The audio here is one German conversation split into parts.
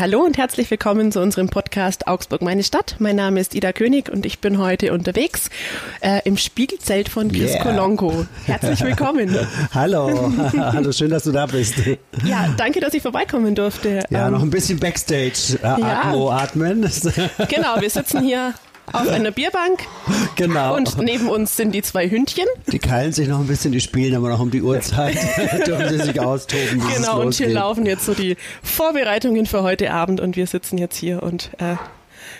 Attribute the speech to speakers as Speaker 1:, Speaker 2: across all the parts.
Speaker 1: Hallo und herzlich willkommen zu unserem Podcast Augsburg meine Stadt. Mein Name ist Ida König und ich bin heute unterwegs äh, im Spiegelzelt von Chris yeah. Kolonko. Herzlich willkommen.
Speaker 2: Hallo, hallo, schön, dass du da bist.
Speaker 1: Ja, danke, dass ich vorbeikommen durfte.
Speaker 2: Ja, ähm, noch ein bisschen Backstage äh, ja. atmen.
Speaker 1: Genau, wir sitzen hier auf einer Bierbank.
Speaker 2: Genau.
Speaker 1: Und neben uns sind die zwei Hündchen.
Speaker 2: Die keilen sich noch ein bisschen, die spielen aber noch um die Uhrzeit. Dürfen sie sich austoben.
Speaker 1: Genau, und hier laufen jetzt so die Vorbereitungen für heute Abend und wir sitzen jetzt hier und äh,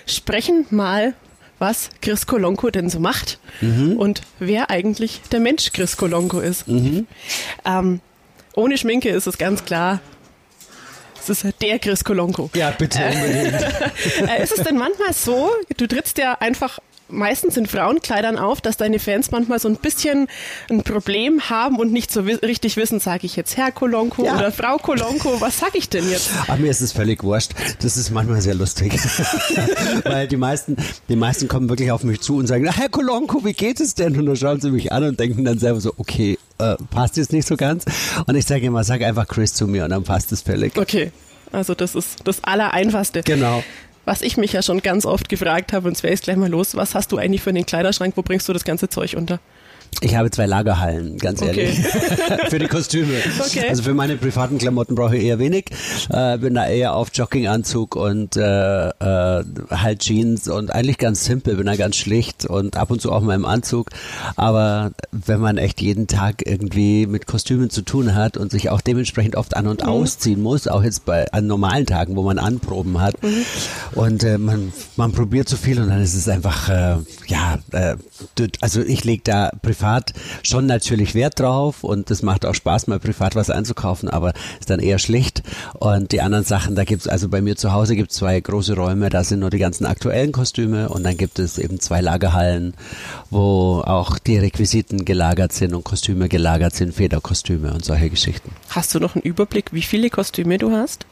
Speaker 1: sprechen mal was Chris Kolonko denn so macht mhm. und wer eigentlich der Mensch Chris Kolonko ist. Mhm. Ähm, ohne Schminke ist es ganz klar, es ist der Chris Kolonko.
Speaker 2: Ja, bitte unbedingt.
Speaker 1: Äh, ist es denn manchmal so, du trittst ja einfach meistens in Frauenkleidern auf, dass deine Fans manchmal so ein bisschen ein Problem haben und nicht so richtig wissen, sage ich jetzt Herr Kolonko ja. oder Frau Kolonko, was sage ich denn jetzt?
Speaker 2: Ach, mir ist es völlig wurscht. Das ist manchmal sehr lustig. Weil die meisten, die meisten kommen wirklich auf mich zu und sagen, Herr Kolonko, wie geht es denn? Und dann schauen sie mich an und denken dann selber so, okay, äh, passt jetzt nicht so ganz. Und ich sage immer, sag einfach Chris zu mir und dann passt es völlig.
Speaker 1: Okay. Also das ist das Allereinfachste.
Speaker 2: Genau
Speaker 1: was ich mich ja schon ganz oft gefragt habe, und zwar ist gleich mal los, was hast du eigentlich für einen Kleiderschrank, wo bringst du das ganze Zeug unter?
Speaker 2: Ich habe zwei Lagerhallen, ganz ehrlich. Okay. für die Kostüme. Okay. Also für meine privaten Klamotten brauche ich eher wenig. Äh, bin da eher auf Jogginganzug und äh, äh, halt Jeans und eigentlich ganz simpel, bin da ganz schlicht und ab und zu auch mal im Anzug. Aber wenn man echt jeden Tag irgendwie mit Kostümen zu tun hat und sich auch dementsprechend oft an und mhm. ausziehen muss, auch jetzt bei an normalen Tagen, wo man Anproben hat mhm. und äh, man, man probiert zu viel und dann ist es einfach, äh, ja, äh, also ich lege da privat privat schon natürlich Wert drauf und es macht auch Spaß, mal privat was einzukaufen, aber ist dann eher schlicht. Und die anderen Sachen, da gibt es, also bei mir zu Hause gibt es zwei große Räume, da sind nur die ganzen aktuellen Kostüme und dann gibt es eben zwei Lagerhallen, wo auch die Requisiten gelagert sind und Kostüme gelagert sind, Federkostüme und solche Geschichten.
Speaker 1: Hast du noch einen Überblick, wie viele Kostüme du hast?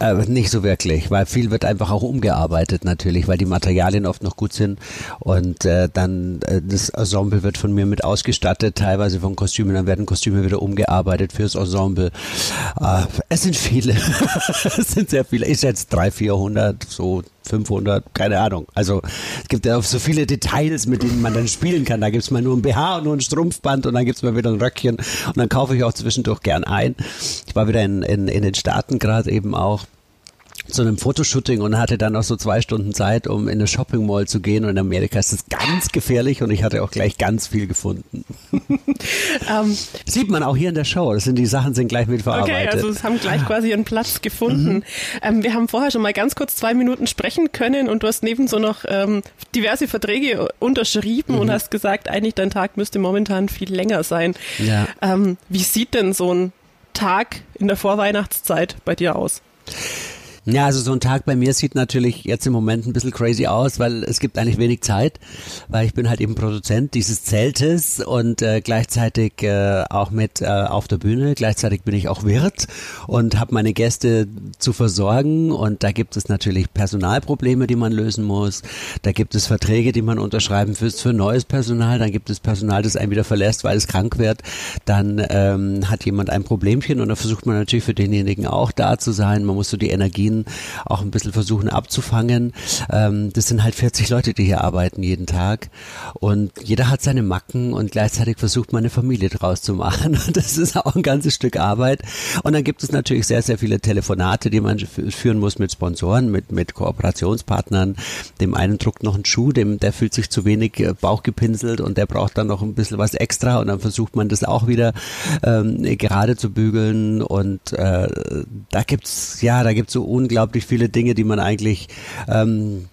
Speaker 2: Äh, nicht so wirklich, weil viel wird einfach auch umgearbeitet natürlich, weil die Materialien oft noch gut sind. Und äh, dann äh, das Ensemble wird von mir mit ausgestattet, teilweise von Kostümen, dann werden Kostüme wieder umgearbeitet fürs Ensemble. Äh, es sind viele, es sind sehr viele, ich schätze 300, 400, so 500, keine Ahnung. Also es gibt ja auch so viele Details, mit denen man dann spielen kann. Da gibt es mal nur ein BH und nur ein Strumpfband und dann gibt es mal wieder ein Röckchen und dann kaufe ich auch zwischendurch gern ein. Ich war wieder in, in, in den Staaten gerade eben auch zu einem Fotoshooting und hatte dann noch so zwei Stunden Zeit, um in eine Shopping Mall zu gehen. Und in Amerika ist das ganz gefährlich und ich hatte auch gleich ganz viel gefunden. um, ähm, Sieht man auch hier in der Show. Das sind die Sachen sind gleich mitverarbeitet.
Speaker 1: Okay, also es haben gleich quasi ihren Platz gefunden. Mhm. Ähm, wir haben vorher schon mal ganz kurz zwei Minuten sprechen können und du hast nebenso noch ähm, diverse Verträge unterschrieben mhm. und hast gesagt, eigentlich dein Tag müsste momentan viel länger sein. Ja. Ähm, wie sieht denn so ein Tag in der Vorweihnachtszeit bei dir aus?
Speaker 2: Ja, also so ein Tag bei mir sieht natürlich jetzt im Moment ein bisschen crazy aus, weil es gibt eigentlich wenig Zeit, weil ich bin halt eben Produzent dieses Zeltes und äh, gleichzeitig äh, auch mit äh, auf der Bühne. Gleichzeitig bin ich auch Wirt und habe meine Gäste zu versorgen und da gibt es natürlich Personalprobleme, die man lösen muss. Da gibt es Verträge, die man unterschreiben muss für neues Personal. Dann gibt es Personal, das einen wieder verlässt, weil es krank wird. Dann ähm, hat jemand ein Problemchen und da versucht man natürlich für denjenigen auch da zu sein. Man muss so die Energien Energien auch ein bisschen versuchen abzufangen. Ähm, das sind halt 40 Leute, die hier arbeiten jeden Tag und jeder hat seine Macken und gleichzeitig versucht man eine Familie draus zu machen. Das ist auch ein ganzes Stück Arbeit. Und dann gibt es natürlich sehr, sehr viele Telefonate, die man führen muss mit Sponsoren, mit, mit Kooperationspartnern. Dem einen druckt noch ein Schuh, dem, der fühlt sich zu wenig äh, Bauch gepinselt und der braucht dann noch ein bisschen was extra und dann versucht man das auch wieder ähm, gerade zu bügeln und äh, da gibt's ja, da gibt's so unglaublich viele Dinge, die man eigentlich ähm,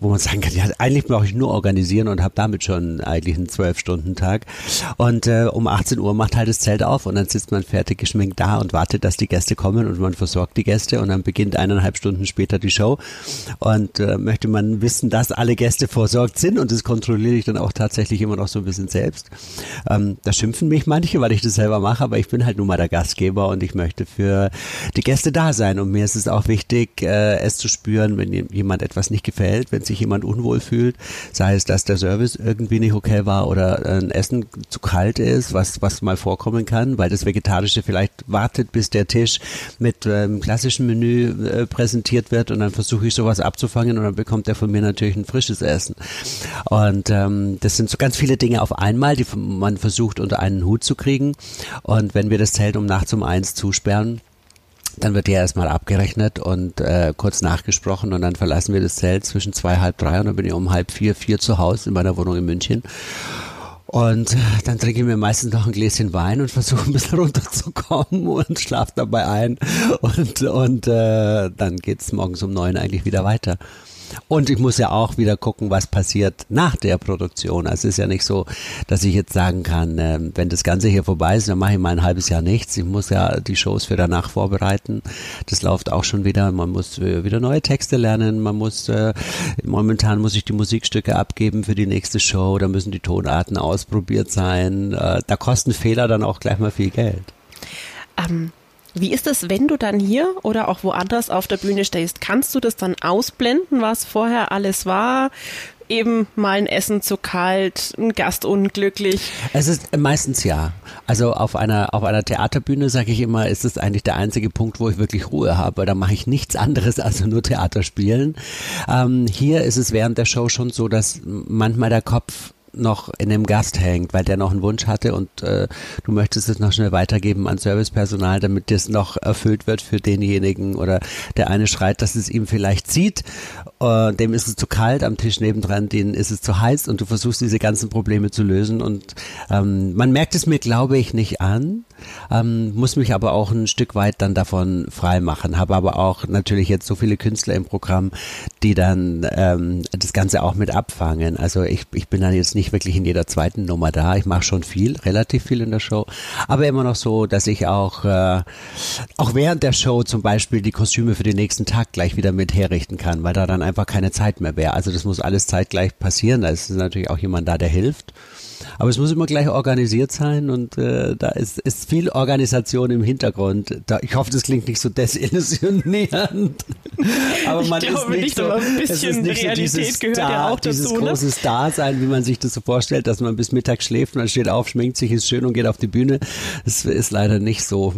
Speaker 2: wo man sagen kann, ja, eigentlich brauche ich nur organisieren und habe damit schon eigentlich einen Zwölf-Stunden-Tag. Und äh, um 18 Uhr macht halt das Zelt auf und dann sitzt man fertig geschminkt da und wartet, dass die Gäste kommen und man versorgt die Gäste und dann beginnt eineinhalb Stunden später die Show. Und äh, möchte man wissen, dass alle Gäste versorgt sind und das kontrolliere ich dann auch tatsächlich immer noch so ein bisschen selbst. Ähm, da schimpfen mich manche, weil ich das selber mache, aber ich bin halt nun mal der Gastgeber und ich möchte für die Gäste da sein. Und mir ist es auch wichtig, äh, es zu spüren, wenn jemand etwas nicht gefällt, wenn sich sich jemand unwohl fühlt, sei es, dass der Service irgendwie nicht okay war oder ein Essen zu kalt ist, was, was mal vorkommen kann, weil das Vegetarische vielleicht wartet, bis der Tisch mit ähm, klassischem Menü äh, präsentiert wird und dann versuche ich sowas abzufangen und dann bekommt er von mir natürlich ein frisches Essen. Und ähm, das sind so ganz viele Dinge auf einmal, die man versucht unter einen Hut zu kriegen. Und wenn wir das Zelt um nachts um eins zusperren, dann wird ja erstmal abgerechnet und äh, kurz nachgesprochen und dann verlassen wir das Zelt zwischen zwei, halb drei und dann bin ich um halb vier, vier zu Hause in meiner Wohnung in München. Und dann trinke ich mir meistens noch ein Gläschen Wein und versuche ein bisschen runterzukommen und schlafe dabei ein. Und, und äh, dann geht's morgens um neun eigentlich wieder weiter. Und ich muss ja auch wieder gucken, was passiert nach der Produktion. Also es ist ja nicht so, dass ich jetzt sagen kann, äh, wenn das Ganze hier vorbei ist, dann mache ich mal ein halbes Jahr nichts. Ich muss ja die Shows für danach vorbereiten. Das läuft auch schon wieder. Man muss äh, wieder neue Texte lernen. Man muss, äh, momentan muss ich die Musikstücke abgeben für die nächste Show. Da müssen die Tonarten ausprobiert sein. Äh, da kosten Fehler dann auch gleich mal viel Geld.
Speaker 1: Ähm, wie ist es, wenn du dann hier oder auch woanders auf der Bühne stehst? Kannst du das dann ausblenden, was vorher alles war? eben mal ein Essen zu kalt, ein Gast unglücklich?
Speaker 2: Es ist meistens ja. Also auf einer auf einer Theaterbühne sage ich immer, ist es eigentlich der einzige Punkt, wo ich wirklich Ruhe habe. Da mache ich nichts anderes als nur Theater spielen. Ähm, hier ist es während der Show schon so, dass manchmal der Kopf noch in dem Gast hängt, weil der noch einen Wunsch hatte und äh, du möchtest es noch schnell weitergeben an Servicepersonal, damit das noch erfüllt wird für denjenigen oder der eine schreit, dass es ihm vielleicht zieht, äh, dem ist es zu kalt, am Tisch nebendran, denen ist es zu heiß und du versuchst diese ganzen Probleme zu lösen und ähm, man merkt es mir, glaube ich, nicht an, ähm, muss mich aber auch ein Stück weit dann davon frei machen, habe aber auch natürlich jetzt so viele Künstler im Programm, die dann ähm, das Ganze auch mit abfangen. Also ich, ich bin dann jetzt nicht wirklich in jeder zweiten Nummer da. Ich mache schon viel, relativ viel in der Show, aber immer noch so, dass ich auch äh, auch während der Show zum Beispiel die Kostüme für den nächsten Tag gleich wieder mit herrichten kann, weil da dann einfach keine Zeit mehr wäre. Also das muss alles zeitgleich passieren. Da ist natürlich auch jemand da, der hilft. Aber es muss immer gleich organisiert sein und äh, da ist, ist viel Organisation im Hintergrund. Da, ich hoffe, das klingt nicht so desillusionierend.
Speaker 1: aber man ich ist nicht, nicht so, ein bisschen nicht Realität so dieses gehört Star, ja auch
Speaker 2: dieses
Speaker 1: dazu.
Speaker 2: Dieses ne? große Star-Sein, wie man sich das so vorstellt, dass man bis Mittag schläft, man steht auf, schminkt sich, ist schön und geht auf die Bühne. Das ist leider nicht so.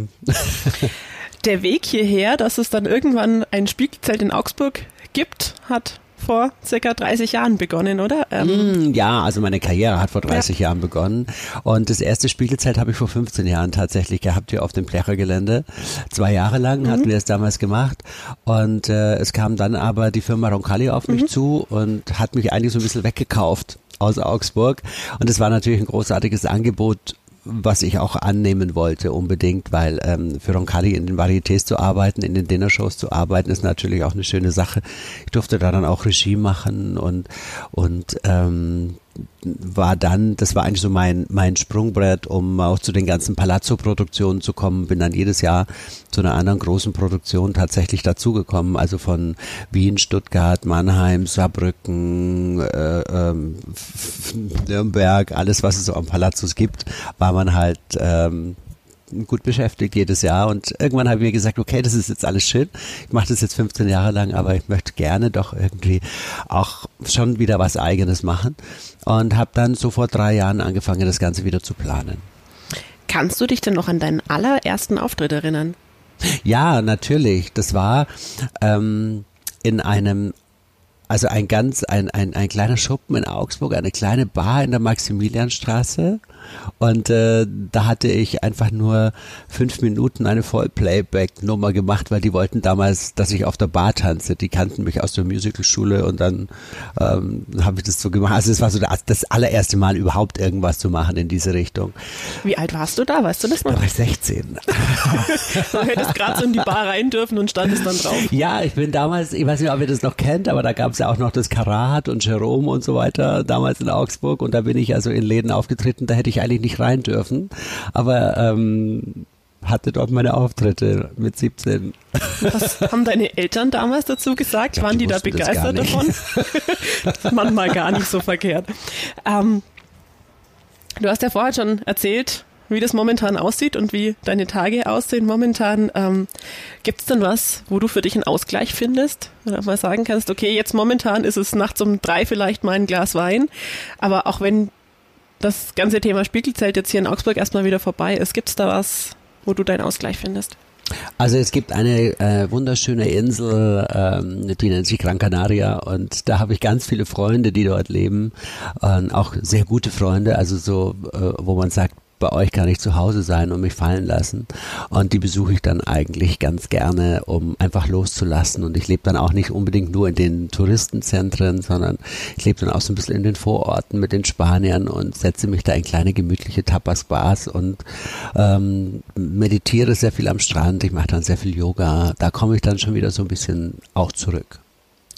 Speaker 1: Der Weg hierher, dass es dann irgendwann ein Spiegelzelt in Augsburg gibt, hat vor circa 30 Jahren begonnen, oder?
Speaker 2: Ähm, mm, ja, also meine Karriere hat vor 30 ja. Jahren begonnen. Und das erste Spiegelzelt habe ich vor 15 Jahren tatsächlich gehabt hier auf dem Plechergelände. Zwei Jahre lang mhm. hatten wir es damals gemacht. Und äh, es kam dann aber die Firma Roncalli auf mich mhm. zu und hat mich eigentlich so ein bisschen weggekauft aus Augsburg. Und es war natürlich ein großartiges Angebot was ich auch annehmen wollte unbedingt, weil ähm, für Roncalli in den Varietés zu arbeiten, in den Dinnershows zu arbeiten, ist natürlich auch eine schöne Sache. Ich durfte da dann auch Regie machen und und ähm, war dann, das war eigentlich so mein, mein Sprungbrett, um auch zu den ganzen Palazzo-Produktionen zu kommen. Bin dann jedes Jahr zu einer anderen großen Produktion tatsächlich dazugekommen. Also von Wien, Stuttgart, Mannheim, Saarbrücken, äh, ähm, Nürnberg, alles, was es so am Palazzos gibt, war man halt ähm, gut beschäftigt jedes Jahr und irgendwann habe ich mir gesagt, okay, das ist jetzt alles schön. Ich mache das jetzt 15 Jahre lang, aber ich möchte gerne doch irgendwie auch schon wieder was eigenes machen und habe dann so vor drei Jahren angefangen, das Ganze wieder zu planen.
Speaker 1: Kannst du dich denn noch an deinen allerersten Auftritt erinnern?
Speaker 2: Ja, natürlich. Das war ähm, in einem also ein ganz, ein, ein, ein kleiner Schuppen in Augsburg, eine kleine Bar in der Maximilianstraße. Und äh, da hatte ich einfach nur fünf Minuten eine Vollplayback-Nummer gemacht, weil die wollten damals, dass ich auf der Bar tanze. Die kannten mich aus der Musicalschule und dann ähm, habe ich das so gemacht. Also es war so das allererste Mal überhaupt irgendwas zu machen in diese Richtung.
Speaker 1: Wie alt warst du da? Weißt du das noch?
Speaker 2: Da war ich 16.
Speaker 1: du hättest gerade so in die Bar rein dürfen und standest dann drauf.
Speaker 2: Ja, ich bin damals, ich weiß nicht, ob ihr das noch kennt, aber da gab es ja auch noch das Karat und Jerome und so weiter damals in Augsburg und da bin ich also in Läden aufgetreten, da hätte ich eigentlich nicht rein dürfen, aber ähm, hatte dort meine Auftritte mit 17.
Speaker 1: Was haben deine Eltern damals dazu gesagt? Glaub, Waren die, die da begeistert davon? Manchmal gar nicht so verkehrt. Ähm, du hast ja vorher schon erzählt, wie das momentan aussieht und wie deine Tage aussehen momentan. Ähm, Gibt es denn was, wo du für dich einen Ausgleich findest? Oder mal sagen kannst, okay, jetzt momentan ist es nachts um drei vielleicht mal ein Glas Wein, aber auch wenn das ganze Thema Spiegelzelt jetzt hier in Augsburg erstmal wieder vorbei ist, gibt es da was, wo du deinen Ausgleich findest?
Speaker 2: Also es gibt eine äh, wunderschöne Insel, ähm, die nennt sich Gran Canaria und da habe ich ganz viele Freunde, die dort leben, äh, auch sehr gute Freunde, also so, äh, wo man sagt, bei euch kann ich zu Hause sein und mich fallen lassen. Und die besuche ich dann eigentlich ganz gerne, um einfach loszulassen. Und ich lebe dann auch nicht unbedingt nur in den Touristenzentren, sondern ich lebe dann auch so ein bisschen in den Vororten mit den Spaniern und setze mich da in kleine gemütliche Tapas-Bars und ähm, meditiere sehr viel am Strand. Ich mache dann sehr viel Yoga. Da komme ich dann schon wieder so ein bisschen auch zurück.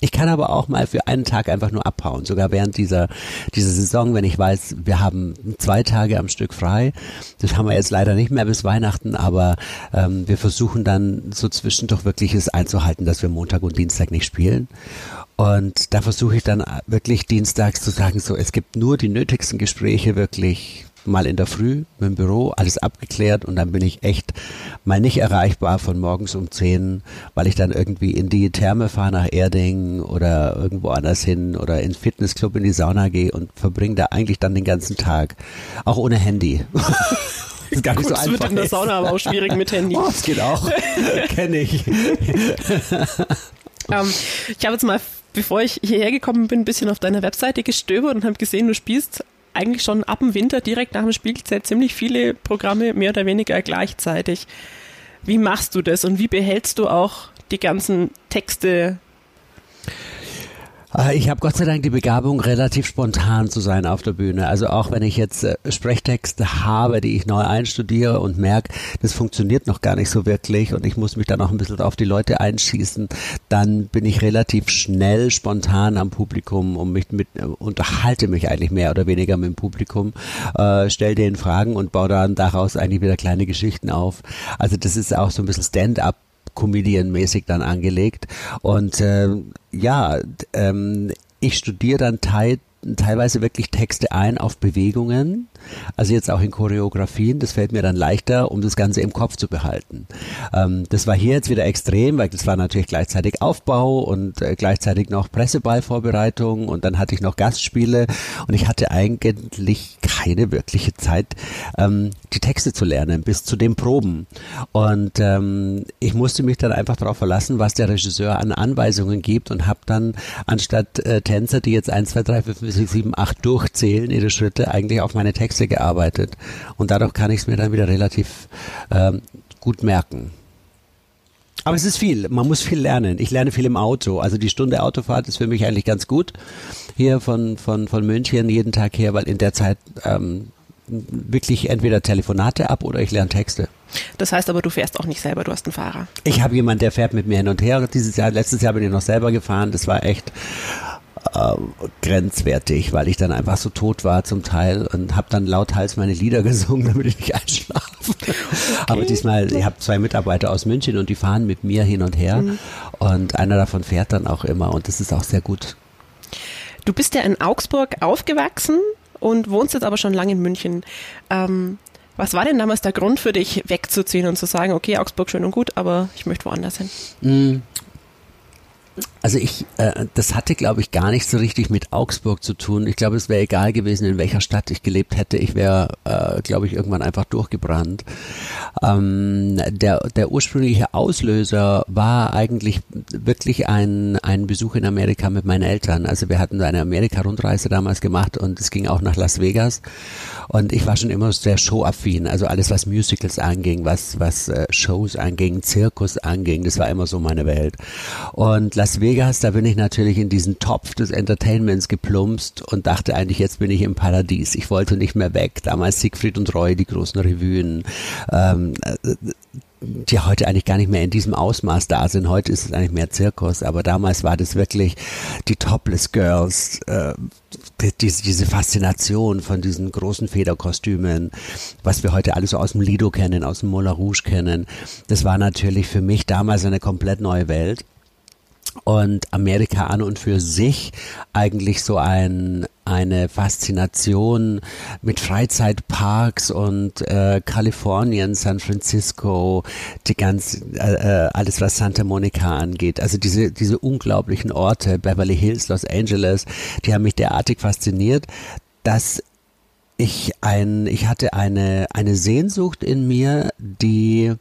Speaker 2: Ich kann aber auch mal für einen Tag einfach nur abhauen, sogar während dieser, dieser Saison, wenn ich weiß, wir haben zwei Tage am Stück frei. Das haben wir jetzt leider nicht mehr bis Weihnachten, aber ähm, wir versuchen dann so zwischendurch wirklich es einzuhalten, dass wir Montag und Dienstag nicht spielen. Und da versuche ich dann wirklich dienstags zu sagen, so, es gibt nur die nötigsten Gespräche wirklich mal in der Früh mit dem Büro, alles abgeklärt und dann bin ich echt mal nicht erreichbar von morgens um 10, weil ich dann irgendwie in die Therme fahre nach Erding oder irgendwo anders hin oder ins Fitnessclub in die Sauna gehe und verbringe da eigentlich dann den ganzen Tag. Auch ohne Handy.
Speaker 1: Das ist gar nicht Gut, so einfach. wird in der Sauna aber auch schwierig mit Handy.
Speaker 2: Oh, das geht auch. Kenne ich.
Speaker 1: ähm, ich habe jetzt mal, bevor ich hierher gekommen bin, ein bisschen auf deiner Webseite gestöbert und habe gesehen, du spielst eigentlich schon ab dem Winter direkt nach dem Spielzeit ziemlich viele Programme mehr oder weniger gleichzeitig. Wie machst du das und wie behältst du auch die ganzen Texte
Speaker 2: ich habe Gott sei Dank die Begabung, relativ spontan zu sein auf der Bühne. Also auch wenn ich jetzt äh, Sprechtexte habe, die ich neu einstudiere und merke, das funktioniert noch gar nicht so wirklich und ich muss mich dann auch ein bisschen auf die Leute einschießen, dann bin ich relativ schnell spontan am Publikum und mich mit, äh, unterhalte mich eigentlich mehr oder weniger mit dem Publikum, äh, stell denen Fragen und baue dann daraus eigentlich wieder kleine Geschichten auf. Also das ist auch so ein bisschen Stand-up Comedian-mäßig dann angelegt. Und äh, ja, ähm, ich studiere dann teil, teilweise wirklich Texte ein auf Bewegungen also jetzt auch in Choreografien, das fällt mir dann leichter, um das Ganze im Kopf zu behalten. Ähm, das war hier jetzt wieder extrem, weil das war natürlich gleichzeitig Aufbau und äh, gleichzeitig noch Presseballvorbereitung und dann hatte ich noch Gastspiele und ich hatte eigentlich keine wirkliche Zeit, ähm, die Texte zu lernen, bis zu den Proben. Und ähm, ich musste mich dann einfach darauf verlassen, was der Regisseur an Anweisungen gibt und habe dann anstatt äh, Tänzer, die jetzt 1, 2, 3, 5, 6, 7, 8 durchzählen, ihre Schritte eigentlich auf meine Texte Texte gearbeitet und dadurch kann ich es mir dann wieder relativ ähm, gut merken. Aber es ist viel, man muss viel lernen. Ich lerne viel im Auto. Also die Stunde Autofahrt ist für mich eigentlich ganz gut. Hier von, von, von München jeden Tag her, weil in der Zeit ähm, wirklich entweder Telefonate ab oder ich lerne Texte.
Speaker 1: Das heißt aber, du fährst auch nicht selber, du hast einen Fahrer.
Speaker 2: Ich habe jemanden, der fährt mit mir hin und her. Dieses Jahr, letztes Jahr bin ich noch selber gefahren. Das war echt grenzwertig, weil ich dann einfach so tot war zum Teil und habe dann lauthals meine Lieder gesungen, damit ich nicht einschlafe. Okay. Aber diesmal, ich habe zwei Mitarbeiter aus München und die fahren mit mir hin und her mhm. und einer davon fährt dann auch immer und das ist auch sehr gut.
Speaker 1: Du bist ja in Augsburg aufgewachsen und wohnst jetzt aber schon lange in München. Ähm, was war denn damals der Grund für dich, wegzuziehen und zu sagen, okay, Augsburg schön und gut, aber ich möchte woanders hin?
Speaker 2: Mhm. Also ich, äh, das hatte, glaube ich, gar nicht so richtig mit Augsburg zu tun. Ich glaube, es wäre egal gewesen, in welcher Stadt ich gelebt hätte. Ich wäre, äh, glaube ich, irgendwann einfach durchgebrannt. Ähm, der, der ursprüngliche Auslöser war eigentlich wirklich ein, ein Besuch in Amerika mit meinen Eltern. Also wir hatten eine Amerika-Rundreise damals gemacht und es ging auch nach Las Vegas. Und ich war schon immer sehr showaffin. Also alles, was Musicals anging, was, was äh, Shows anging, Zirkus anging, das war immer so meine Welt. Und Las Las Vegas, da bin ich natürlich in diesen Topf des Entertainments geplumpst und dachte eigentlich, jetzt bin ich im Paradies. Ich wollte nicht mehr weg. Damals Siegfried und Roy, die großen Revuen, ähm, die heute eigentlich gar nicht mehr in diesem Ausmaß da sind. Heute ist es eigentlich mehr Zirkus, aber damals war das wirklich die Topless Girls, äh, diese, diese Faszination von diesen großen Federkostümen, was wir heute alles so aus dem Lido kennen, aus dem Moulin Rouge kennen. Das war natürlich für mich damals eine komplett neue Welt. Und Amerika an und für sich eigentlich so ein eine Faszination mit Freizeitparks und äh, Kalifornien, San Francisco, die ganz äh, äh, alles was Santa Monica angeht. Also diese diese unglaublichen Orte, Beverly Hills, Los Angeles, die haben mich derartig fasziniert, dass ich ein, ich hatte eine, eine Sehnsucht in mir, die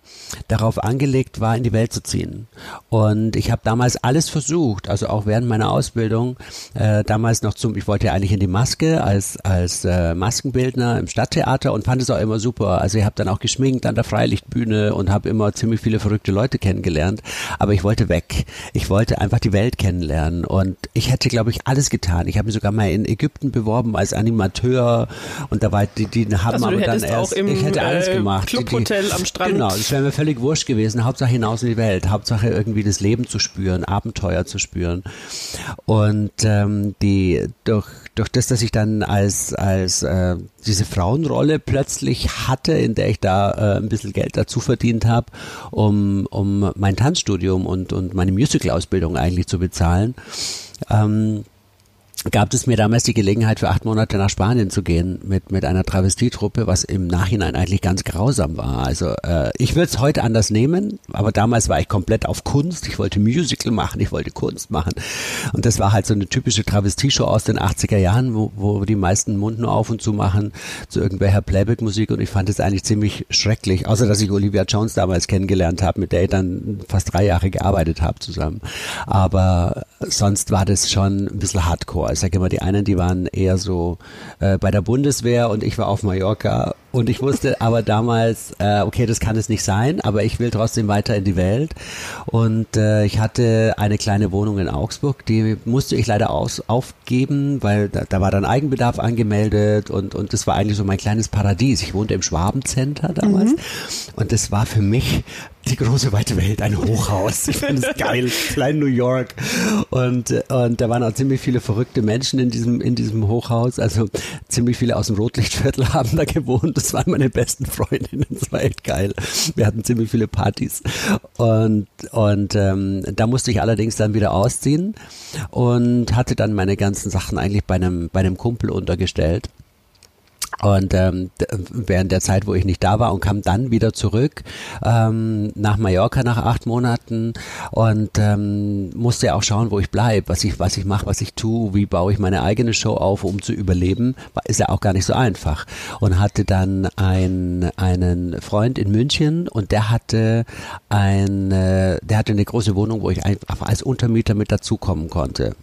Speaker 2: darauf angelegt war, in die Welt zu ziehen. Und ich habe damals alles versucht, also auch während meiner Ausbildung, äh, damals noch zum, ich wollte ja eigentlich in die Maske als, als äh, Maskenbildner im Stadttheater und fand es auch immer super. Also ich habe dann auch geschminkt an der Freilichtbühne und habe immer ziemlich viele verrückte Leute kennengelernt. Aber ich wollte weg. Ich wollte einfach die Welt kennenlernen. Und ich hätte, glaube ich, alles getan. Ich habe mich sogar mal in Ägypten beworben als Animateur und da war die, die haben
Speaker 1: also
Speaker 2: aber dann
Speaker 1: erst,
Speaker 2: im, ich hätte alles
Speaker 1: äh,
Speaker 2: gemacht.
Speaker 1: Clubhotel
Speaker 2: die,
Speaker 1: am Strand.
Speaker 2: Genau, es wäre mir völlig wurscht gewesen. Hauptsache hinaus in die Welt, Hauptsache irgendwie das Leben zu spüren, Abenteuer zu spüren. Und ähm, die durch durch das, dass ich dann als als äh, diese Frauenrolle plötzlich hatte, in der ich da äh, ein bisschen Geld dazu verdient habe, um um mein Tanzstudium und und meine Musical-Ausbildung eigentlich zu bezahlen. Ähm, gab es mir damals die Gelegenheit, für acht Monate nach Spanien zu gehen mit, mit einer Travestietruppe, was im Nachhinein eigentlich ganz grausam war. Also äh, ich würde es heute anders nehmen, aber damals war ich komplett auf Kunst. Ich wollte Musical machen, ich wollte Kunst machen. Und das war halt so eine typische Travestieshow aus den 80er Jahren, wo, wo die meisten Mund nur auf und zu machen zu irgendwelcher Playback-Musik und ich fand es eigentlich ziemlich schrecklich, außer dass ich Olivia Jones damals kennengelernt habe, mit der ich dann fast drei Jahre gearbeitet habe zusammen. Aber sonst war das schon ein bisschen hardcore. Ich sage immer, die einen, die waren eher so äh, bei der Bundeswehr und ich war auf Mallorca und ich wusste aber damals, äh, okay, das kann es nicht sein, aber ich will trotzdem weiter in die Welt. Und äh, ich hatte eine kleine Wohnung in Augsburg, die musste ich leider aus, aufgeben, weil da, da war dann Eigenbedarf angemeldet und, und das war eigentlich so mein kleines Paradies. Ich wohnte im Schwabencenter damals mhm. und das war für mich die große weite Welt, ein Hochhaus. Ich finde es geil, klein New York. Und, und da waren auch ziemlich viele verrückte Menschen in diesem, in diesem Hochhaus. Also ziemlich viele aus dem Rotlichtviertel haben da gewohnt. Das waren meine besten Freundinnen. Das war echt geil. Wir hatten ziemlich viele Partys. Und, und ähm, da musste ich allerdings dann wieder ausziehen und hatte dann meine ganzen Sachen eigentlich bei einem, bei einem Kumpel untergestellt. Und ähm, während der Zeit, wo ich nicht da war und kam dann wieder zurück ähm, nach Mallorca nach acht Monaten und ähm, musste ja auch schauen, wo ich bleibe, was ich was ich mache, was ich tue, wie baue ich meine eigene Show auf, um zu überleben, ist ja auch gar nicht so einfach. Und hatte dann ein, einen Freund in München und der hatte ein, äh, der hatte eine große Wohnung, wo ich einfach als Untermieter mit dazukommen konnte.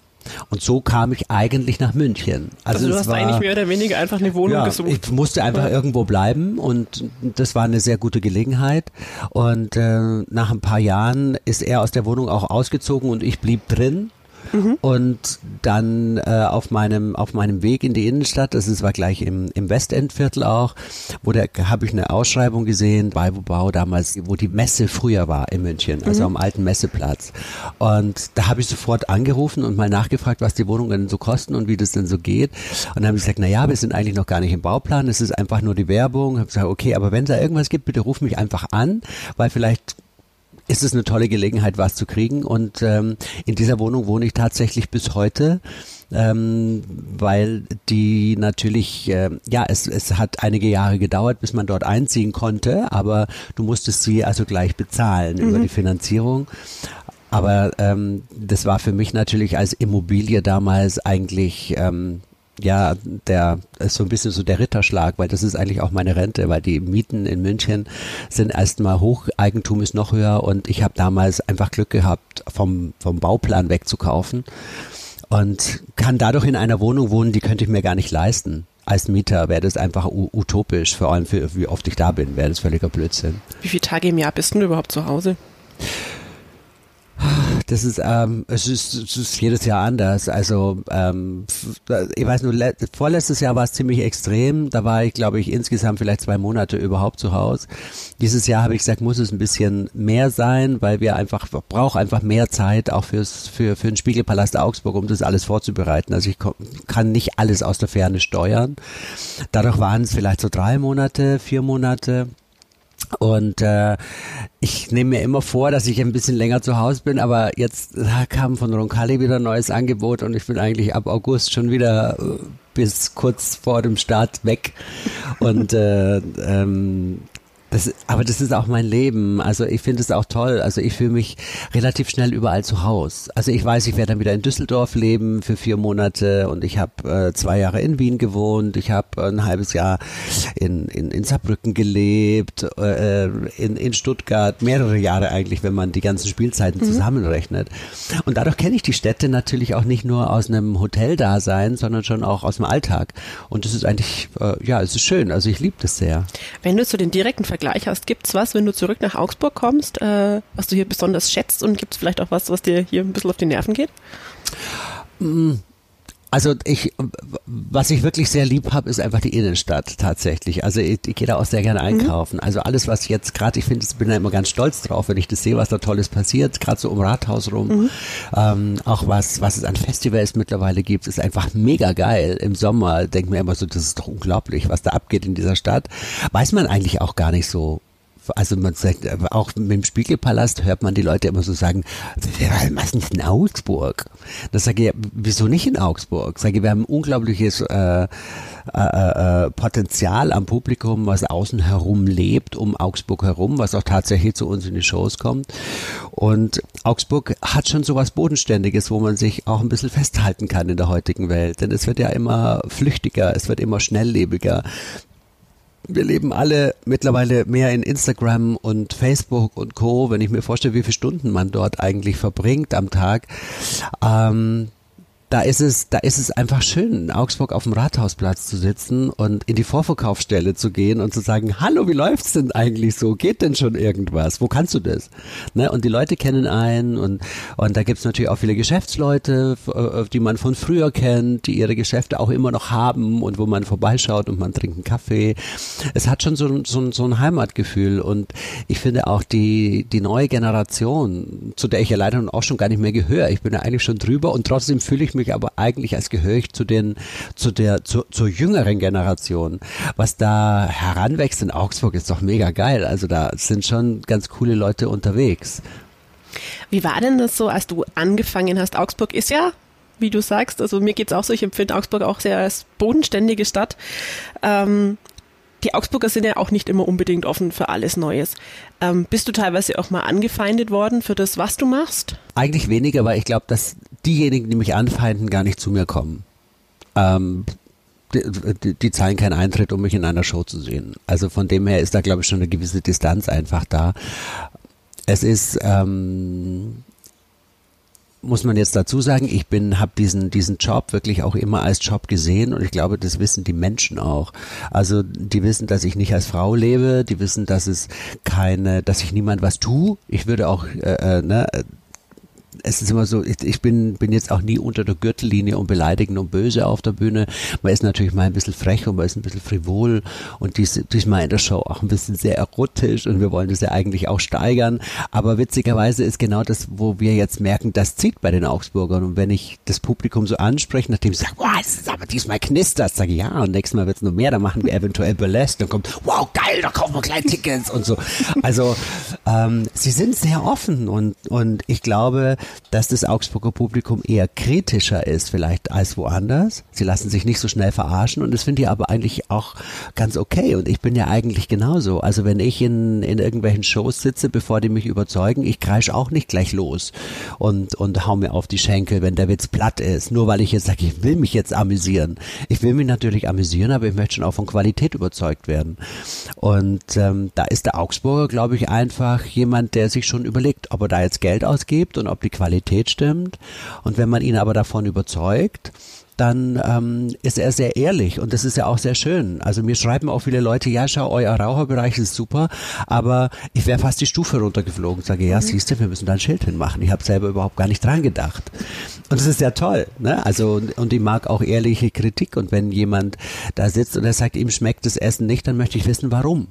Speaker 2: Und so kam ich eigentlich nach München.
Speaker 1: Also, also du hast war, eigentlich mehr oder weniger einfach eine Wohnung
Speaker 2: ja,
Speaker 1: gesucht.
Speaker 2: Ich musste einfach irgendwo bleiben und das war eine sehr gute Gelegenheit. Und äh, nach ein paar Jahren ist er aus der Wohnung auch ausgezogen und ich blieb drin Mhm. Und dann äh, auf meinem auf meinem Weg in die Innenstadt, das ist war gleich im im Westendviertel auch, wo der habe ich eine Ausschreibung gesehen, bei Bau damals, wo die Messe früher war in München, also mhm. am alten Messeplatz. Und da habe ich sofort angerufen und mal nachgefragt, was die Wohnungen so kosten und wie das denn so geht. Und dann habe ich gesagt, na ja, wir sind eigentlich noch gar nicht im Bauplan, es ist einfach nur die Werbung. Habe gesagt, okay, aber wenn es da irgendwas gibt, bitte ruf mich einfach an, weil vielleicht ist es eine tolle Gelegenheit, was zu kriegen. Und ähm, in dieser Wohnung wohne ich tatsächlich bis heute. Ähm, weil die natürlich, äh, ja, es, es hat einige Jahre gedauert, bis man dort einziehen konnte, aber du musstest sie also gleich bezahlen mhm. über die Finanzierung. Aber ähm, das war für mich natürlich als Immobilie damals eigentlich ähm, ja, der ist so ein bisschen so der Ritterschlag, weil das ist eigentlich auch meine Rente, weil die Mieten in München sind erstmal hoch, Eigentum ist noch höher und ich habe damals einfach Glück gehabt, vom, vom Bauplan wegzukaufen und kann dadurch in einer Wohnung wohnen, die könnte ich mir gar nicht leisten. Als Mieter wäre das einfach utopisch, vor allem für wie oft ich da bin, wäre das völliger Blödsinn.
Speaker 1: Wie viele Tage im Jahr bist du überhaupt zu Hause?
Speaker 2: Das ist, ähm, es ist, es ist jedes Jahr anders. Also, ähm, ich weiß nur, vorletztes Jahr war es ziemlich extrem. Da war ich, glaube ich, insgesamt vielleicht zwei Monate überhaupt zu Hause. Dieses Jahr habe ich gesagt, muss es ein bisschen mehr sein, weil wir einfach, brauchen einfach mehr Zeit auch fürs, für, für den Spiegelpalast Augsburg, um das alles vorzubereiten. Also ich kann nicht alles aus der Ferne steuern. Dadurch waren es vielleicht so drei Monate, vier Monate. Und äh, ich nehme mir immer vor, dass ich ein bisschen länger zu Hause bin, aber jetzt kam von Roncalli wieder ein neues Angebot und ich bin eigentlich ab August schon wieder äh, bis kurz vor dem Start weg. Und äh, ähm, das, aber das ist auch mein Leben. Also ich finde es auch toll. Also ich fühle mich relativ schnell überall zu Hause. Also ich weiß, ich werde dann wieder in Düsseldorf leben für vier Monate und ich habe äh, zwei Jahre in Wien gewohnt. Ich habe ein halbes Jahr in, in, in Saarbrücken gelebt, äh, in, in Stuttgart, mehrere Jahre eigentlich, wenn man die ganzen Spielzeiten mhm. zusammenrechnet. Und dadurch kenne ich die Städte natürlich auch nicht nur aus einem Hoteldasein, sondern schon auch aus dem Alltag. Und das ist eigentlich, äh, ja, es ist schön. Also ich liebe das sehr.
Speaker 1: Wenn du zu den direkten Vergleich Vergleich hast, gibt es was, wenn du zurück nach Augsburg kommst, äh, was du hier besonders schätzt und gibt es vielleicht auch was, was dir hier ein bisschen auf die Nerven geht?
Speaker 2: Mm, also ich, was ich wirklich sehr lieb habe, ist einfach die Innenstadt tatsächlich. Also ich, ich gehe da auch sehr gerne mhm. einkaufen. Mhm. Also alles, was jetzt gerade, ich finde, ich bin da immer ganz stolz drauf, wenn ich das sehe, was da Tolles passiert, gerade so um Rathaus rum. Mhm. Ähm, auch was, was es an Festivals mittlerweile gibt, ist einfach mega geil. Im Sommer denkt man immer so, das ist doch unglaublich, was da abgeht in dieser Stadt. Weiß man eigentlich auch gar nicht so also man sagt, auch mit dem Spiegelpalast hört man die Leute immer so sagen, was ist in Augsburg? Da sage ich, wieso nicht in Augsburg? Sage ich, wir haben ein unglaubliches äh, äh, äh, Potenzial am Publikum, was außen herum lebt, um Augsburg herum, was auch tatsächlich zu uns in die Shows kommt. Und Augsburg hat schon so was Bodenständiges, wo man sich auch ein bisschen festhalten kann in der heutigen Welt. Denn es wird ja immer flüchtiger, es wird immer schnelllebiger wir leben alle mittlerweile mehr in Instagram und Facebook und Co. Wenn ich mir vorstelle, wie viele Stunden man dort eigentlich verbringt am Tag, ähm, da ist es, da ist es einfach schön, in Augsburg auf dem Rathausplatz zu sitzen und in die Vorverkaufsstelle zu gehen und zu sagen, hallo, wie läuft's denn eigentlich so? Geht denn schon irgendwas? Wo kannst du das? Ne? Und die Leute kennen einen und, und da gibt's natürlich auch viele Geschäftsleute, äh, die man von früher kennt, die ihre Geschäfte auch immer noch haben und wo man vorbeischaut und man trinkt einen Kaffee. Es hat schon so, so, so ein Heimatgefühl und ich finde auch die, die neue Generation, zu der ich ja leider auch schon gar nicht mehr gehöre, ich bin ja eigentlich schon drüber und trotzdem fühle ich mich aber eigentlich als gehöre ich zu den, zu der, zu, zur jüngeren Generation. Was da heranwächst in Augsburg ist doch mega geil. Also da sind schon ganz coole Leute unterwegs.
Speaker 1: Wie war denn das so, als du angefangen hast? Augsburg ist ja wie du sagst. Also mir geht es auch so, ich empfinde Augsburg auch sehr als bodenständige Stadt. Ähm, die Augsburger sind ja auch nicht immer unbedingt offen für alles Neues. Ähm, bist du teilweise auch mal angefeindet worden für das, was du machst?
Speaker 2: Eigentlich weniger, weil ich glaube, dass diejenigen, die mich anfeinden, gar nicht zu mir kommen. Ähm, die, die, die, zahlen keinen Eintritt, um mich in einer Show zu sehen. Also von dem her ist da, glaube ich, schon eine gewisse Distanz einfach da. Es ist, ähm, muss man jetzt dazu sagen, ich bin, habe diesen diesen Job wirklich auch immer als Job gesehen und ich glaube, das wissen die Menschen auch. Also die wissen, dass ich nicht als Frau lebe, die wissen, dass es keine, dass ich niemand was tue. Ich würde auch äh, äh ne, es ist immer so, ich, ich, bin, bin jetzt auch nie unter der Gürtellinie und beleidigend und böse auf der Bühne. Man ist natürlich mal ein bisschen frech und man ist ein bisschen frivol und dies, diesmal in der Show auch ein bisschen sehr erotisch und wir wollen das ja eigentlich auch steigern. Aber witzigerweise ist genau das, wo wir jetzt merken, das zieht bei den Augsburgern. Und wenn ich das Publikum so anspreche, nachdem sie sagen, wow, es ist aber diesmal knistert, sage ich, ja, und nächstes Mal wird es noch mehr, dann machen wir eventuell Burlesque, dann kommt, wow, geil, da kaufen wir gleich Tickets und so. Also ähm, sie sind sehr offen und, und ich glaube, dass das Augsburger Publikum eher kritischer ist vielleicht als woanders. Sie lassen sich nicht so schnell verarschen und das finde ich aber eigentlich auch ganz okay und ich bin ja eigentlich genauso. Also wenn ich in, in irgendwelchen Shows sitze, bevor die mich überzeugen, ich kreisch auch nicht gleich los und, und hau mir auf die Schenkel, wenn der Witz platt ist, nur weil ich jetzt sage, ich will mich jetzt amüsieren. Ich will mich natürlich amüsieren, aber ich möchte schon auch von Qualität überzeugt werden. Und ähm, da ist der Augsburger, glaube ich, einfach jemand, der sich schon überlegt, ob er da jetzt Geld ausgibt und ob die Qualität stimmt. Und wenn man ihn aber davon überzeugt, dann ähm, ist er sehr ehrlich und das ist ja auch sehr schön. Also mir schreiben auch viele Leute, ja schau, euer Raucherbereich ist super, aber ich wäre fast die Stufe runtergeflogen. Sage, ja, mhm. siehst du, wir müssen da ein Schild hinmachen. Ich habe selber überhaupt gar nicht dran gedacht. Und das ist ja toll. Ne? Also und ich mag auch ehrliche Kritik und wenn jemand da sitzt und er sagt, ihm schmeckt das Essen nicht, dann möchte ich wissen, warum.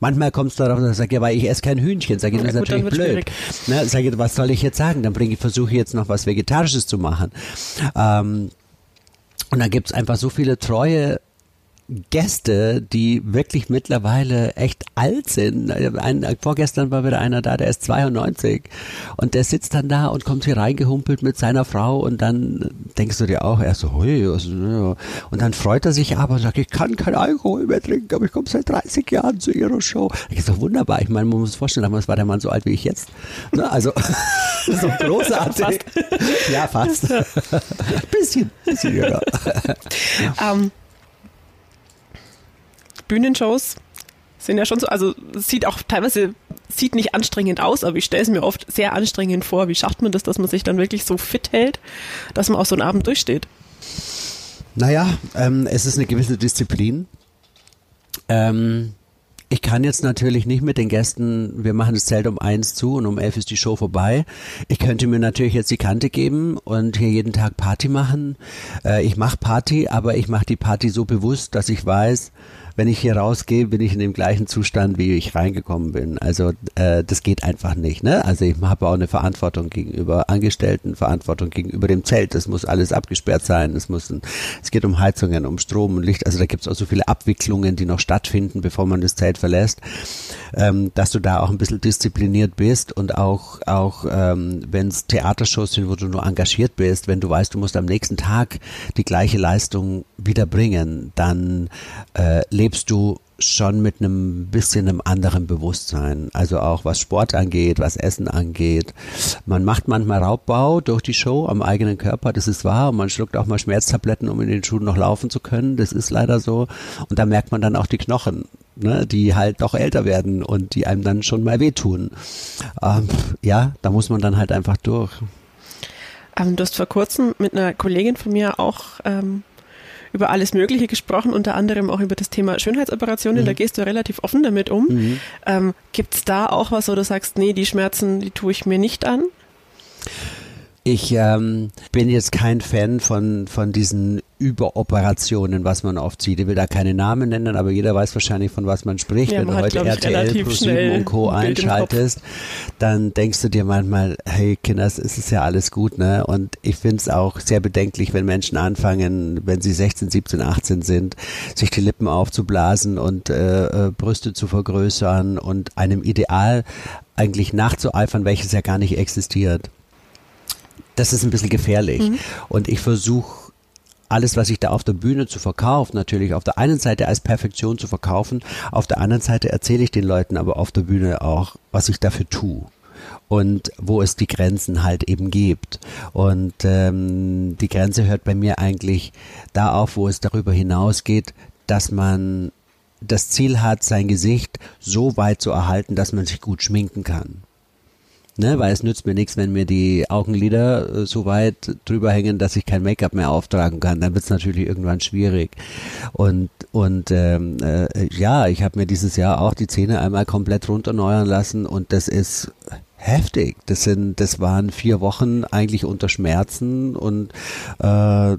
Speaker 2: Manchmal kommt es darauf, dass ich sage, ja, weil ich esse kein Hühnchen. Sage ich, das ist gut, natürlich blöd. Ne, sage ich, was soll ich jetzt sagen? Dann bringe ich, versuche jetzt noch was Vegetarisches zu machen. Ähm, und dann gibt es einfach so viele treue Gäste, die wirklich mittlerweile echt alt sind. Ein, vorgestern war wieder einer da, der ist 92 und der sitzt dann da und kommt hier reingehumpelt mit seiner Frau und dann denkst du dir auch erst so, hui, und dann freut er sich aber und sagt, ich kann kein Alkohol mehr trinken, aber ich komme seit 30 Jahren zu ihrer Show. Das ist doch wunderbar. Ich meine, man muss sich vorstellen, damals war der Mann so alt wie ich jetzt. Ne? Also so großartig. fast. Ja, fast. bisschen, bisschen jünger.
Speaker 1: Um Bühnenshows sind ja schon so, also sieht auch teilweise, sieht nicht anstrengend aus, aber ich stelle es mir oft sehr anstrengend vor. Wie schafft man das, dass man sich dann wirklich so fit hält, dass man auch so einen Abend durchsteht?
Speaker 2: Naja, ähm, es ist eine gewisse Disziplin. Ähm, ich kann jetzt natürlich nicht mit den Gästen, wir machen das Zelt um eins zu und um elf ist die Show vorbei. Ich könnte mir natürlich jetzt die Kante geben und hier jeden Tag Party machen. Äh, ich mache Party, aber ich mache die Party so bewusst, dass ich weiß, wenn ich hier rausgehe, bin ich in dem gleichen Zustand, wie ich reingekommen bin. Also äh, das geht einfach nicht. Ne? Also ich habe auch eine Verantwortung gegenüber Angestellten, Verantwortung gegenüber dem Zelt. Das muss alles abgesperrt sein. Es muss, ein, es geht um Heizungen, um Strom und Licht. Also da gibt es auch so viele Abwicklungen, die noch stattfinden, bevor man das Zelt verlässt, ähm, dass du da auch ein bisschen diszipliniert bist und auch auch ähm, wenn es Theatershows sind, wo du nur engagiert bist, wenn du weißt, du musst am nächsten Tag die gleiche Leistung wieder bringen, dann äh, lebst du schon mit einem bisschen einem anderen Bewusstsein. Also auch was Sport angeht, was Essen angeht. Man macht manchmal Raubbau durch die Show am eigenen Körper, das ist wahr. Und man schluckt auch mal Schmerztabletten, um in den Schuhen noch laufen zu können. Das ist leider so. Und da merkt man dann auch die Knochen, ne, die halt doch älter werden und die einem dann schon mal wehtun. Ähm, ja, da muss man dann halt einfach durch.
Speaker 1: Ähm, du hast vor kurzem mit einer Kollegin von mir auch ähm, über alles Mögliche gesprochen, unter anderem auch über das Thema Schönheitsoperationen. Mhm. Da gehst du relativ offen damit um. Mhm. Ähm, Gibt es da auch was, wo du sagst, nee, die Schmerzen, die tue ich mir nicht an?
Speaker 2: Ich ähm, bin jetzt kein Fan von, von diesen Überoperationen, was man oft sieht. Ich will da keine Namen nennen, aber jeder weiß wahrscheinlich, von was man spricht. Ja, Wenn man du heute RTL Pro 7 und Co. einschaltest, dann denkst du dir manchmal, hey Kinders, es ist ja alles gut, ne? Und ich finde es auch sehr bedenklich, wenn Menschen anfangen, wenn sie 16, 17, 18 sind, sich die Lippen aufzublasen und äh, äh, Brüste zu vergrößern und einem Ideal eigentlich nachzueifern, welches ja gar nicht existiert das ist ein bisschen gefährlich. Mhm. Und ich versuche alles, was ich da auf der Bühne zu verkaufen, natürlich auf der einen Seite als Perfektion zu verkaufen, auf der anderen Seite erzähle ich den Leuten aber auf der Bühne auch, was ich dafür tue und wo es die Grenzen halt eben gibt. Und ähm, die Grenze hört bei mir eigentlich da auf, wo es darüber hinausgeht, dass man das Ziel hat, sein Gesicht so weit zu erhalten, dass man sich gut schminken kann. Ne, weil es nützt mir nichts, wenn mir die Augenlider äh, so weit drüber hängen, dass ich kein Make-up mehr auftragen kann. Dann wird es natürlich irgendwann schwierig. Und und ähm, äh, ja, ich habe mir dieses Jahr auch die Zähne einmal komplett runterneuern lassen und das ist heftig. Das sind, das waren vier Wochen eigentlich unter Schmerzen und äh,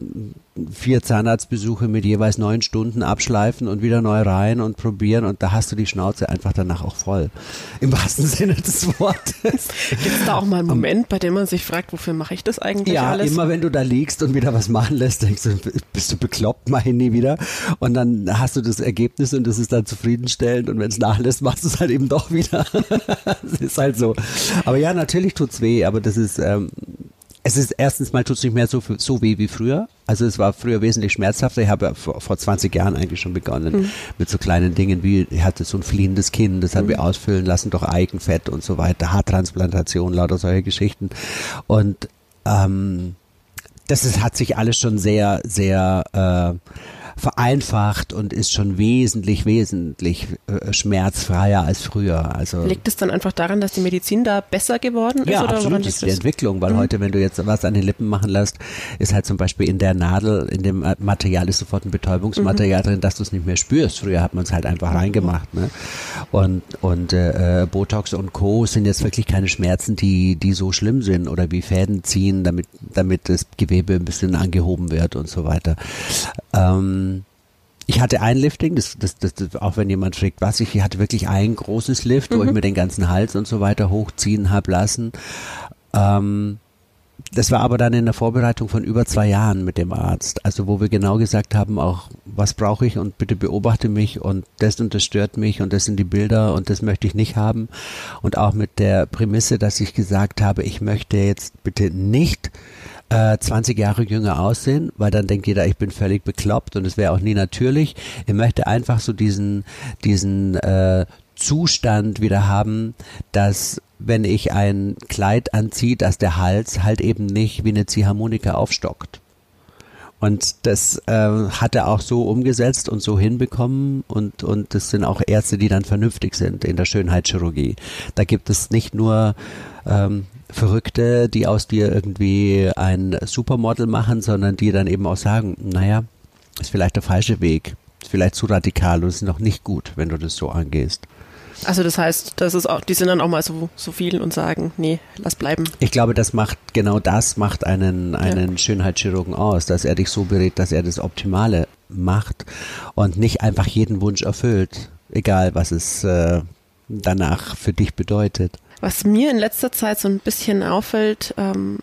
Speaker 2: vier Zahnarztbesuche mit jeweils neun Stunden abschleifen und wieder neu rein und probieren und da hast du die Schnauze einfach danach auch voll. Im wahrsten Sinne des Wortes.
Speaker 1: Gibt es da auch mal einen Moment, bei dem man sich fragt, wofür mache ich das eigentlich
Speaker 2: ja,
Speaker 1: alles?
Speaker 2: Ja, immer wenn du da liegst und wieder was machen lässt, denkst du, bist du bekloppt, mach ich nie wieder. Und dann hast du das Ergebnis und das ist dann zufriedenstellend und wenn es nachlässt, machst du es halt eben doch wieder. das ist halt so. Aber ja, natürlich tut's weh, aber das ist, ähm, es ist erstens mal tut es nicht mehr so, so weh wie früher. Also es war früher wesentlich schmerzhafter. Ich habe ja vor, vor 20 Jahren eigentlich schon begonnen mhm. mit so kleinen Dingen wie, ich hatte so ein fliehendes Kinn, das haben mhm. wir ausfüllen lassen durch Eigenfett und so weiter, Haartransplantation, lauter solche Geschichten. Und ähm, das ist, hat sich alles schon sehr, sehr äh, vereinfacht und ist schon wesentlich, wesentlich äh, schmerzfreier als früher. Also
Speaker 1: Liegt es dann einfach daran, dass die Medizin da besser geworden ist?
Speaker 2: Ja, oder absolut, das ist die Entwicklung, weil mhm. heute, wenn du jetzt was an den Lippen machen lässt, ist halt zum Beispiel in der Nadel, in dem Material ist sofort ein Betäubungsmaterial mhm. drin, dass du es nicht mehr spürst. Früher hat man es halt einfach reingemacht. Ne? Und, und äh, äh, Botox und Co. sind jetzt wirklich keine Schmerzen, die, die so schlimm sind oder wie Fäden ziehen, damit, damit das Gewebe ein bisschen angehoben wird und so weiter. Ähm, ich hatte ein Lifting, das, das, das, das, auch wenn jemand fragt, was ich, ich hatte wirklich ein großes Lift, mhm. wo ich mhm. mir den ganzen Hals und so weiter hochziehen habe lassen. Ähm, das war aber dann in der Vorbereitung von über zwei Jahren mit dem Arzt, also wo wir genau gesagt haben, auch was brauche ich und bitte beobachte mich und das und das stört mich und das sind die Bilder und das möchte ich nicht haben und auch mit der Prämisse, dass ich gesagt habe, ich möchte jetzt bitte nicht äh, 20 Jahre jünger aussehen, weil dann denkt jeder, ich bin völlig bekloppt und es wäre auch nie natürlich. Ich möchte einfach so diesen, diesen äh, Zustand wieder haben, dass wenn ich ein Kleid anziehe, dass der Hals halt eben nicht wie eine Ziehharmonika aufstockt. Und das äh, hat er auch so umgesetzt und so hinbekommen und, und das sind auch Ärzte, die dann vernünftig sind in der Schönheitschirurgie. Da gibt es nicht nur ähm, Verrückte, die aus dir irgendwie ein Supermodel machen, sondern die dann eben auch sagen, naja, ist vielleicht der falsche Weg, ist vielleicht zu radikal und ist noch nicht gut, wenn du das so angehst.
Speaker 1: Also das heißt, das ist auch, die sind dann auch mal so, so viel und sagen, nee, lass bleiben.
Speaker 2: Ich glaube, das macht, genau das macht einen, einen ja. Schönheitschirurgen aus, dass er dich so berät, dass er das Optimale macht und nicht einfach jeden Wunsch erfüllt, egal was es äh, danach für dich bedeutet.
Speaker 1: Was mir in letzter Zeit so ein bisschen auffällt, ähm,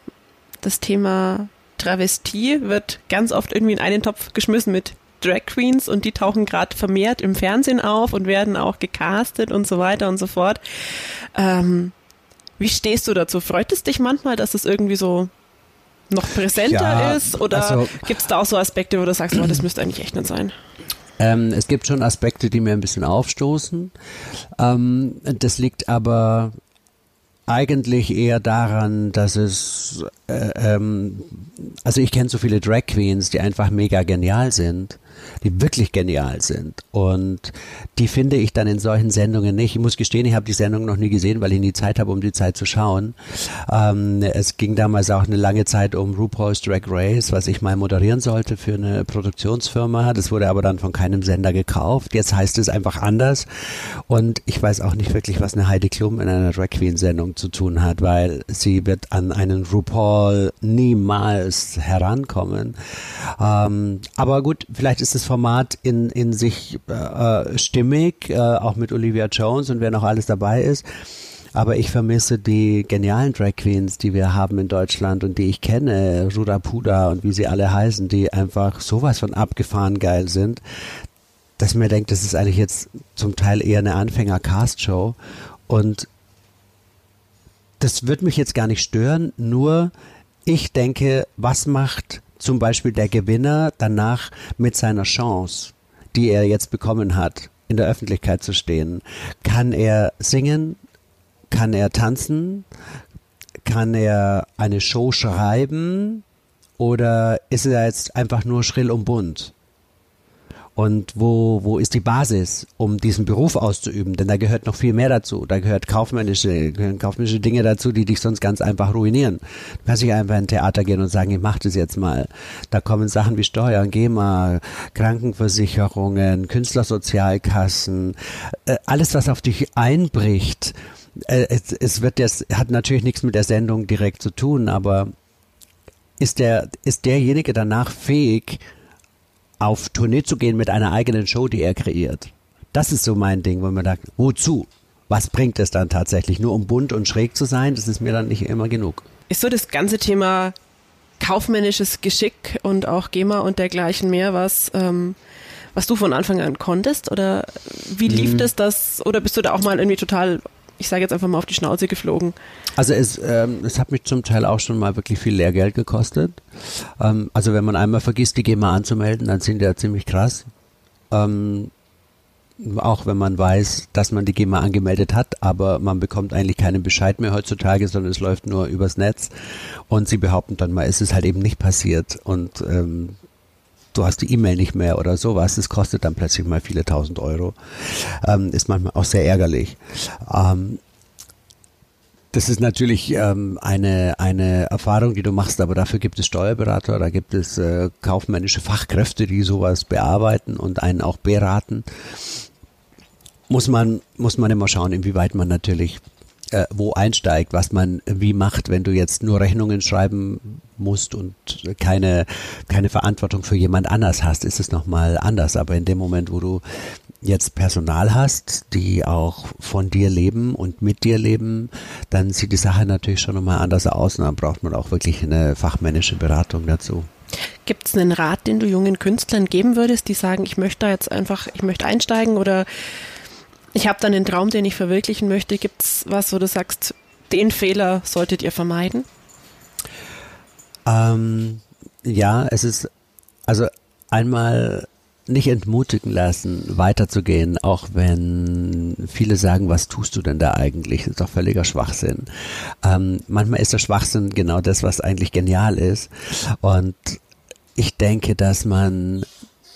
Speaker 1: das Thema Travestie wird ganz oft irgendwie in einen Topf geschmissen mit Drag Queens und die tauchen gerade vermehrt im Fernsehen auf und werden auch gecastet und so weiter und so fort. Ähm, wie stehst du dazu? Freut es dich manchmal, dass es irgendwie so noch präsenter ja, ist? Oder also, gibt es da auch so Aspekte, wo du sagst, oh, das müsste eigentlich echt nicht sein?
Speaker 2: Ähm, es gibt schon Aspekte, die mir ein bisschen aufstoßen. Ähm, das liegt aber eigentlich eher daran, dass es, äh, ähm, also ich kenne so viele Drag Queens, die einfach mega genial sind die wirklich genial sind. Und die finde ich dann in solchen Sendungen nicht. Ich muss gestehen, ich habe die Sendung noch nie gesehen, weil ich nie Zeit habe, um die Zeit zu schauen. Ähm, es ging damals auch eine lange Zeit um RuPaul's Drag Race, was ich mal moderieren sollte für eine Produktionsfirma. Das wurde aber dann von keinem Sender gekauft. Jetzt heißt es einfach anders. Und ich weiß auch nicht wirklich, was eine Heidi Klum in einer Drag Queen Sendung zu tun hat, weil sie wird an einen RuPaul niemals herankommen. Ähm, aber gut, vielleicht ist das Format in, in sich äh, stimmig, äh, auch mit Olivia Jones und wer noch alles dabei ist. Aber ich vermisse die genialen Drag Queens, die wir haben in Deutschland und die ich kenne, Ruda Puda und wie sie alle heißen, die einfach sowas von abgefahren geil sind, dass ich mir denkt, das ist eigentlich jetzt zum Teil eher eine Anfänger-Cast-Show. Und das wird mich jetzt gar nicht stören, nur ich denke, was macht zum Beispiel der Gewinner danach mit seiner Chance, die er jetzt bekommen hat, in der Öffentlichkeit zu stehen, kann er singen, kann er tanzen, kann er eine Show schreiben? Oder ist er jetzt einfach nur schrill und bunt? Und wo, wo ist die Basis, um diesen Beruf auszuüben? Denn da gehört noch viel mehr dazu. Da gehört kaufmännische, gehören kaufmännische Dinge dazu, die dich sonst ganz einfach ruinieren. Du kannst nicht einfach in ein Theater gehen und sagen, ich mach das jetzt mal. Da kommen Sachen wie Steuern, GEMA, Krankenversicherungen, Künstlersozialkassen, äh, alles, was auf dich einbricht. Äh, es, es wird jetzt, hat natürlich nichts mit der Sendung direkt zu tun, aber ist der, ist derjenige danach fähig, auf Tournee zu gehen mit einer eigenen Show, die er kreiert. Das ist so mein Ding, wo man sagt, wozu? Was bringt es dann tatsächlich? Nur um bunt und schräg zu sein, das ist mir dann nicht immer genug.
Speaker 1: Ist so das ganze Thema kaufmännisches Geschick und auch GEMA und dergleichen mehr was, ähm, was du von Anfang an konntest? Oder wie lief mhm. das, das? Oder bist du da auch mal irgendwie total ich sage jetzt einfach mal auf die Schnauze geflogen.
Speaker 2: Also es, ähm, es hat mich zum Teil auch schon mal wirklich viel Lehrgeld gekostet. Ähm, also wenn man einmal vergisst, die GEMA anzumelden, dann sind die ja ziemlich krass. Ähm, auch wenn man weiß, dass man die GEMA angemeldet hat, aber man bekommt eigentlich keinen Bescheid mehr heutzutage, sondern es läuft nur übers Netz und sie behaupten dann mal, es ist halt eben nicht passiert und ähm, du hast die E-Mail nicht mehr oder sowas. Das kostet dann plötzlich mal viele tausend Euro. Ähm, ist manchmal auch sehr ärgerlich. Ähm, das ist natürlich ähm, eine, eine Erfahrung, die du machst, aber dafür gibt es Steuerberater, da gibt es äh, kaufmännische Fachkräfte, die sowas bearbeiten und einen auch beraten. Muss man, muss man immer schauen, inwieweit man natürlich äh, wo einsteigt, was man wie macht, wenn du jetzt nur Rechnungen schreiben musst und keine, keine Verantwortung für jemand anders hast, ist es nochmal anders. Aber in dem Moment, wo du jetzt Personal hast, die auch von dir leben und mit dir leben, dann sieht die Sache natürlich schon nochmal anders aus und dann braucht man auch wirklich eine fachmännische Beratung dazu.
Speaker 1: Gibt es einen Rat, den du jungen Künstlern geben würdest, die sagen, ich möchte da jetzt einfach, ich möchte einsteigen oder ich habe dann einen Traum, den ich verwirklichen möchte? Gibt es was, wo du sagst, den Fehler solltet ihr vermeiden?
Speaker 2: Ähm, ja, es ist also einmal nicht entmutigen lassen, weiterzugehen, auch wenn viele sagen, was tust du denn da eigentlich? Das ist doch völliger Schwachsinn. Ähm, manchmal ist der Schwachsinn genau das, was eigentlich genial ist. Und ich denke, dass man,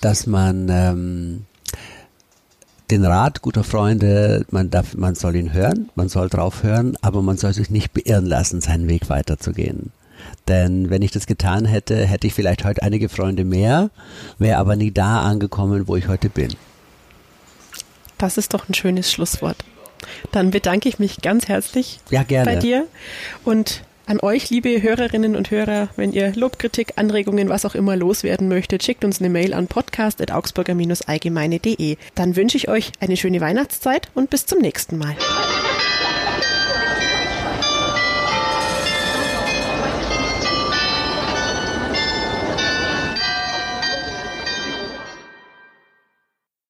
Speaker 2: dass man ähm, den Rat guter Freunde, man darf, man soll ihn hören, man soll drauf hören, aber man soll sich nicht beirren lassen, seinen Weg weiterzugehen. Denn wenn ich das getan hätte, hätte ich vielleicht heute einige Freunde mehr, wäre aber nie da angekommen, wo ich heute bin.
Speaker 1: Das ist doch ein schönes Schlusswort. Dann bedanke ich mich ganz herzlich
Speaker 2: ja,
Speaker 1: bei dir und an euch, liebe Hörerinnen und Hörer, wenn ihr Lobkritik, Anregungen, was auch immer loswerden möchtet, schickt uns eine Mail an podcast.augsburger-allgemeine.de. Dann wünsche ich euch eine schöne Weihnachtszeit und bis zum nächsten Mal.